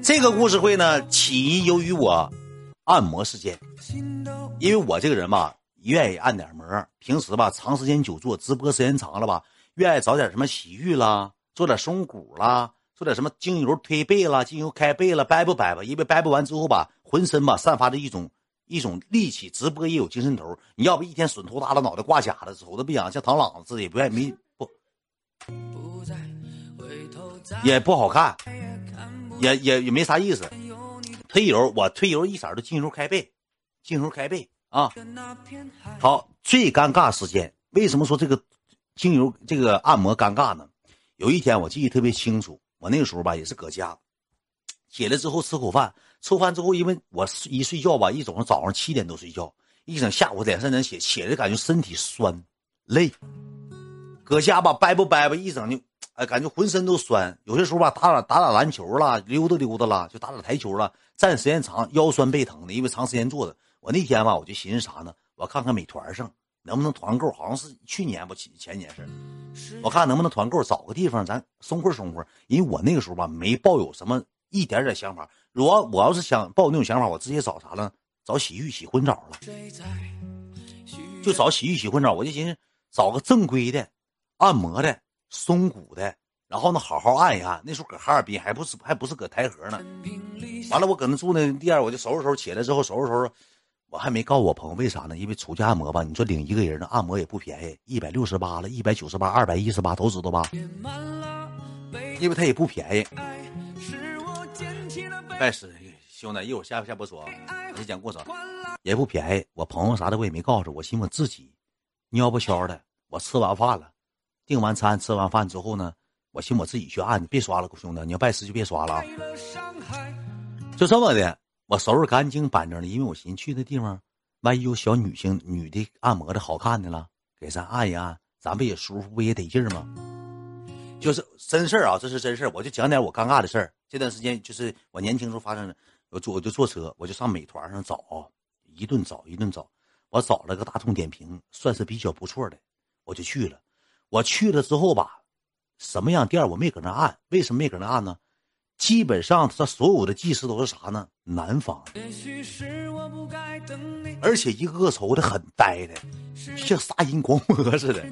这个故事会呢，起因由于我按摩事件，因为我这个人吧，愿意按点摩，平时吧长时间久坐，直播时间长了吧，愿意找点什么洗浴啦，做点松骨啦，做点什么精油推背啦，精油开背了，掰不掰吧？因为掰不完之后吧，浑身吧散发着一种一种力气，直播也有精神头。你要不一天损头耷拉，脑袋挂假的，瞅着不想像螳螂似的，也不愿意没不，也不好看。也也也没啥意思，推油我推油一色都精油开背，精油开背啊。好，最尴尬时间，为什么说这个精油这个按摩尴尬呢？有一天我记得特别清楚，我那个时候吧也是搁家，起来之后吃口饭，吃饭之后因为我一睡觉吧，一早上早上七点多睡觉，一整下午两三点起，起来感觉身体酸累，搁家吧掰不掰吧，一整就。哎，感觉浑身都酸，有些时候吧，打打打打篮球了，溜达溜达了，就打打台球了，站时间长，腰酸背疼的，因为长时间坐着。我那天吧，我就寻思啥呢？我看看美团上能不能团购，好像是去年不前前年事我看能不能团购，找个地方咱松会松会。因为我那个时候吧，没抱有什么一点点想法。如果我要是想抱那种想法，我直接找啥了？找洗浴洗混澡了，就找洗浴洗混澡。我就寻思找个正规的按摩的。松骨的，然后呢，好好按一按。那时候搁哈尔滨，还不是还不是搁台河呢。完了，我搁那住那店，我就收拾收拾，起来之后收拾收拾。我还没告诉我朋友为啥呢？因为出去按摩吧，你说领一个人的按摩也不便宜，一百六十八了，一百九十八，二百一十八，都知道吧？因为他也不便宜。拜师兄弟，一会儿下下播说，你讲故事，也不便宜。我朋友啥的我也没告诉，我寻思自己尿不消的。我吃完饭了。订完餐，吃完饭之后呢，我寻我自己去按，你别刷了，兄弟，你要拜师就别刷了。就这么的，我收拾干净板正的，因为我寻去那地方，万一有小女性、女的按摩的好看的了，给咱按一按，咱不也舒服，不也得劲儿吗？就是真事儿啊，这是真事儿，我就讲点我尴尬的事儿。这段时间就是我年轻时候发生的，我坐我就坐车，我就上美团上找，一顿找一顿找，我找了个大众点评，算是比较不错的，我就去了。我去了之后吧，什么样店我没搁那按？为什么没搁那按呢？基本上他所有的技师都是啥呢？南方，而且一个个瞅的很呆的，像杀人狂魔似的。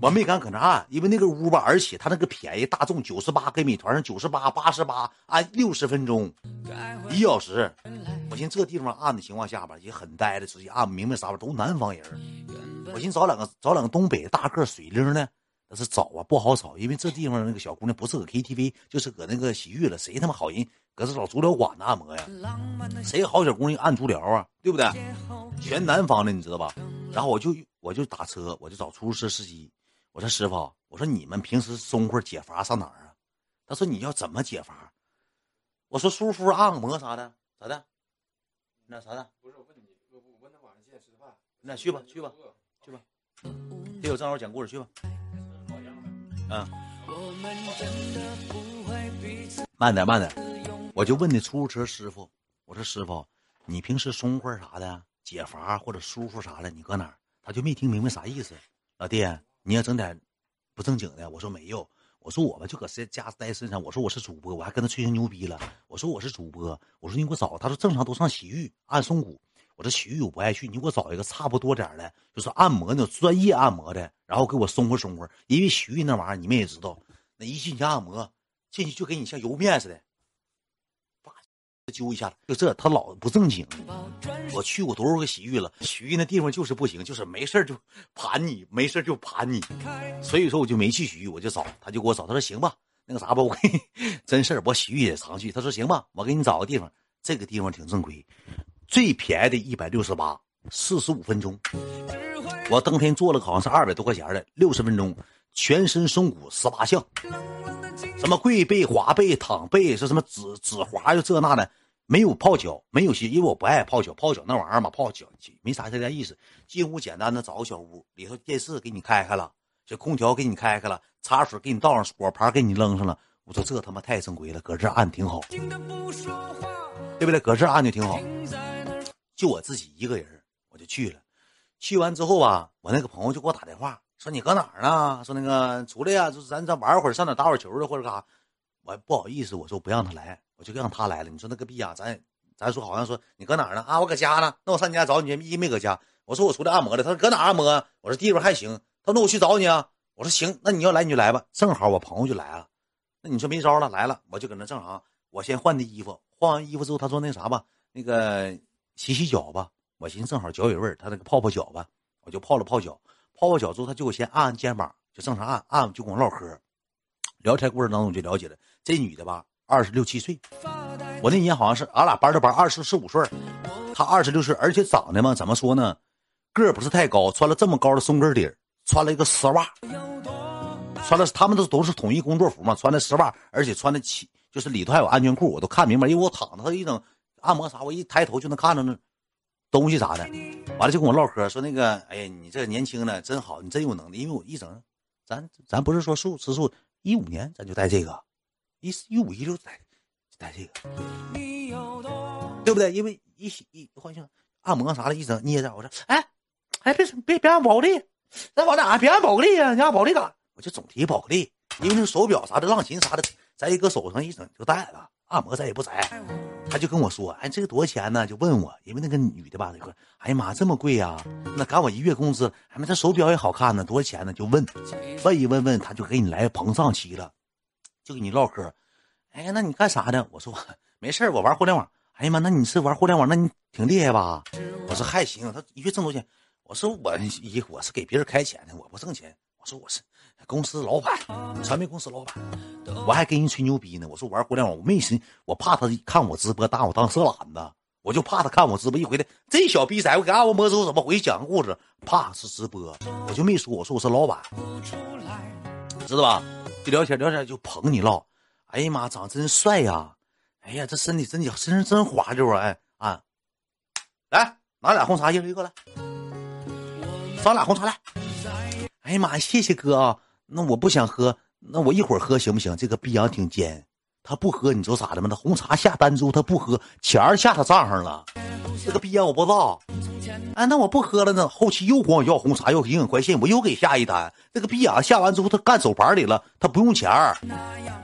我没敢搁那按，因为那个屋吧，而且他那个便宜，大众九十八，跟美团上九十八、八十八，按六十分钟，一小时。我寻思这地方按的情况下吧，也很呆的，直接按，明白啥吧？都南方人。我寻思找两个找两个东北大个水灵的，但是找啊不好找，因为这地方那个小姑娘不是搁 KTV，就是搁那个洗浴了。谁他妈好人搁这找足疗馆子按摩呀？谁好小姑娘按足疗啊？对不对？全南方的你知道吧？然后我就我就打车，我就找出租车司机。我说师傅，我说你们平时松会解乏上哪儿啊？他说你要怎么解乏？我说舒服按个摩啥的咋的？那啥的？不是我问你，我我问他晚上几点吃饭？那去吧去吧。去吧给我正好讲故事去吧。嗯。慢点慢点，我就问那出租车师傅，我说师傅，你平时松会啥的解乏或者舒服啥的，你搁哪儿？他就没听明白啥意思。老弟，你要整点不正经的。我说没有，我说我吧就搁谁家待身上。我说我是主播，我还跟他吹牛逼了。我说我是主播，我说你给我找。他说正常都上洗浴按松骨。我这洗浴我不爱去，你给我找一个差不多点的，就是按摩那种专业按摩的，然后给我松活松活。因为洗浴那玩意儿你们也知道，那一进去按摩，进去就给你像油面似的，叭揪一下就这他老不正经。我去过多少个洗浴了，洗浴那地方就是不行，就是没事就盘你，没事就盘你。所以说我就没去洗浴，我就找他就给我找，他说行吧，那个啥吧，我给你 真事儿，我洗浴也常去。他说行吧，我给你找个地方，这个地方挺正规。最便宜的一百六十八，四十五分钟。我当天做了好像是二百多块钱的，六十分钟，全身松骨十八项，什么跪背、滑背、躺背，是什么指指滑就这那的，没有泡脚，没有洗，因为我不爱泡脚，泡脚那玩意儿嘛，泡脚没啥太大意思。进屋简单的找个小屋，里头电视给你开开了，这空调给你开开了，茶水给你倒上，果盘给你扔上了。我说这他妈太正规了，搁这按挺好，对不对？搁这按就挺好。就我自己一个人，我就去了。去完之后吧，我那个朋友就给我打电话，说你搁哪儿呢？说那个出来呀，就是咱咱玩会儿，上哪打会儿球去，或者干啥？我不好意思，我说不让他来，我就让他来了。你说那个逼呀，咱咱说好像说你搁哪儿呢？啊，我搁家呢。那我上你家找你去，一没搁家。我说我出来按摩了。他说搁哪按摩？我说地方还行。他说那我去找你啊。我说行，那你要来你就来吧。正好我朋友就来了。那你说没招了，来了，我就搁那正好。我先换的衣服，换完衣服之后，他说那啥吧，那个洗洗脚吧。我寻思正好脚有味儿，他那个泡泡脚吧，我就泡了泡脚。泡泡脚之后，他就我先按按肩膀，就正常按按，就跟我唠嗑。聊天过程当中就了解了，这女的吧，二十六七岁。我那年好像是俺俩班的班，二十四五岁。她二十六岁，而且长得嘛，怎么说呢，个儿不是太高，穿了这么高的松跟底儿，穿了一个丝袜，穿了他们都都是统一工作服嘛，穿的丝袜，而且穿的起就是里头还有安全裤，我都看明白，因为我躺着，他一整按摩啥，我一抬头就能看着那东西啥的。完了就跟我唠嗑，说那个，哎呀，你这年轻的真好，你真有能力，因为我一整，咱咱不是说数吃素。一五年咱就带这个，一四一五一六带带这个，对不对？因为一洗一换性按摩啥的，一整捏着，我说，哎哎，别别别按宝格丽，咱往哪？别按宝格丽呀！你按宝丽干？我就总提宝格丽，因为那手表啥的、浪琴啥的，咱一搁手上一整就戴了。按摩咱也不摘，他就跟我说，哎，这个多少钱呢？就问我，因为那个女的吧，就说，哎呀妈，这么贵呀？那赶我一月工资，哎妈，这手表也好看呢，多少钱呢？就问，问一问问，他就给你来膨胀期了，就跟你唠嗑。哎，那你干啥的？我说没事我玩互联网。哎呀妈，那你是玩互联网，那你挺厉害吧？我说还行，他一月挣多少钱？我说我一我是给别人开钱的，我不挣钱。我说我是。公司老板，传媒公司老板，我还跟人吹牛逼呢。我说玩互联网，我没寻，我怕他看我直播，当我当色懒子，我就怕他看我直播一回来，这小逼崽，我给按摩之后怎么回去讲故事？怕是直播，我就没说，我说我是老板，知道吧？就聊天聊天就捧你唠。哎呀妈，长真帅呀！哎呀，这身体真身上真滑溜啊！哎啊，来拿俩红茶，一人一个来，上俩红茶来。哎呀妈，谢谢哥啊！那我不想喝，那我一会儿喝行不行？这个逼样挺尖，他不喝，你知道咋的吗？那红茶下单之后他不喝，钱儿下他账上了。这个逼样我不知道。哎，那我不喝了呢。后期又管我要红茶，要营养快线，我又给下一单。这个逼样下完之后他干手牌里了，他不用钱儿，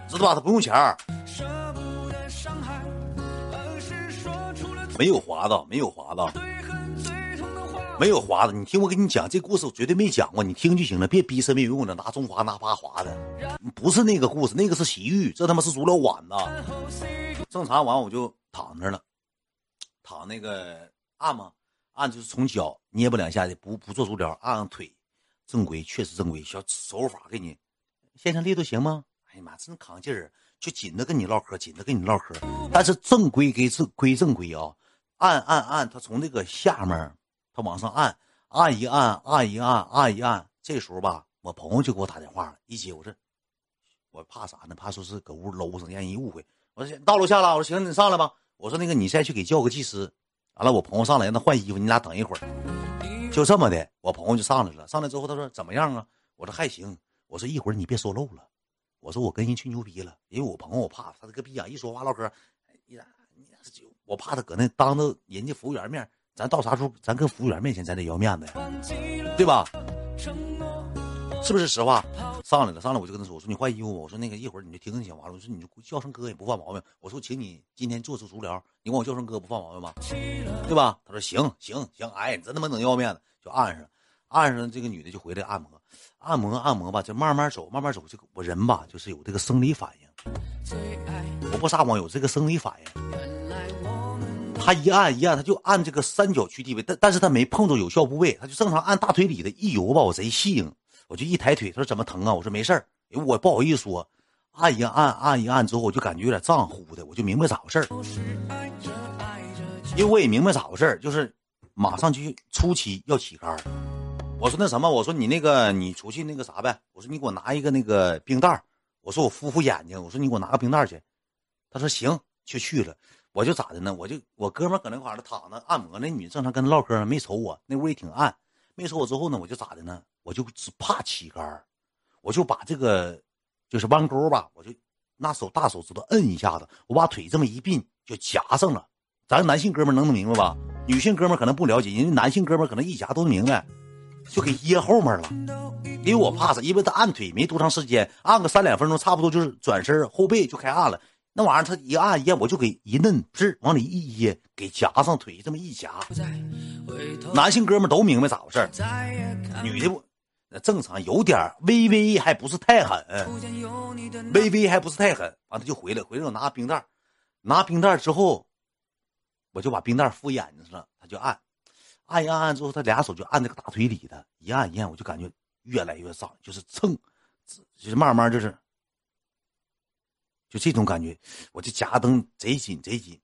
知道吧？他不用钱儿。没有华子，没有华子。没有华子，你听我给你讲这故事，我绝对没讲过，你听就行了，别逼身没有用的，拿中华拿八华的，不是那个故事，那个是洗浴，这他妈是足疗馆子。正常完我就躺着了，躺那个按嘛，按就是从脚捏巴两下的，不不做足疗，按按腿，正规确实正规，小手法给你，先生力度行吗？哎呀妈，真扛劲儿，就紧着跟你唠嗑，紧着跟你唠嗑，但是正规给正归正规啊，按按按，他从这个下面。他往上按，按一按，按一按，按一按。这时候吧，我朋友就给我打电话了。一接，我说我怕啥呢？怕说是搁屋搂上，让人误会。我说到楼下了。我说行，你上来吧。我说那个你再去给叫个技师。完了，我朋友上来让他换衣服，你俩等一会儿。就这么的，我朋友就上来了。上来之后，他说怎么样啊？我说还行。我说一会儿你别说漏了。我说我跟人吹牛逼了，因为我朋友我怕他这个逼样一说话唠嗑，你咋你就我怕他搁那当着人家服务员面。咱到啥时候，咱跟服务员面前，咱得要面子呀，对吧？是不是实话？上来了，上来我就跟他说：“我说你换衣服吧。我说那个一会儿你就听听行完了。我说你就叫声哥也不犯毛病。我说请你今天做次足疗，你管我叫声哥不犯毛病吧？对吧？”他说：“行行行，哎，你真他妈能要面子，就按上，按上。这个女的就回来按摩，按摩按摩吧，就慢慢走，慢慢走。这个我人吧，就是有这个生理反应，我不撒谎，有这个生理反应。”他一按一按，他就按这个三角区地位，但但是他没碰着有效部位，他就正常按大腿里的一游吧，我贼细，我就一抬腿，他说怎么疼啊？我说没事儿，因为我不好意思说，按一按按一按之后，我就感觉有点胀乎的，我就明白咋回事儿，因为我也明白咋回事儿，就是马上就初期要起杆我说那什么，我说你那个你出去那个啥呗，我说你给我拿一个那个冰袋我说我敷敷眼睛，我说你给我拿个冰袋去，他说行，就去了。我就咋的呢？我就我哥们搁那块儿躺着按摩，那女正常跟他唠嗑，没瞅我，那屋也挺暗，没瞅我之后呢，我就咋的呢？我就只怕起杆我就把这个就是弯钩吧，我就拿手大手指头摁一下子，我把腿这么一并就夹上了。咱男性哥们能能明白吧？女性哥们可能不了解，因为男性哥们可能一夹都明白。就给掖后面了，因为我怕啥？因为他按腿没多长时间，按个三两分钟，差不多就是转身后背就开按了。那玩意儿他一按一按，我就给一嫩，不是往里一掖，给夹上腿这么一夹。男性哥们都明白咋回事女的不那正常，有点微微还不是太狠，微微还不是太狠。完他就回来，回来我拿冰袋，拿冰袋之后，我就把冰袋敷眼睛上，他就按，按一按按之后，他俩手就按那个大腿里的，一按一按，我就感觉越来越胀，就是蹭，就是慢慢就是。就这种感觉，我这夹灯贼紧贼紧，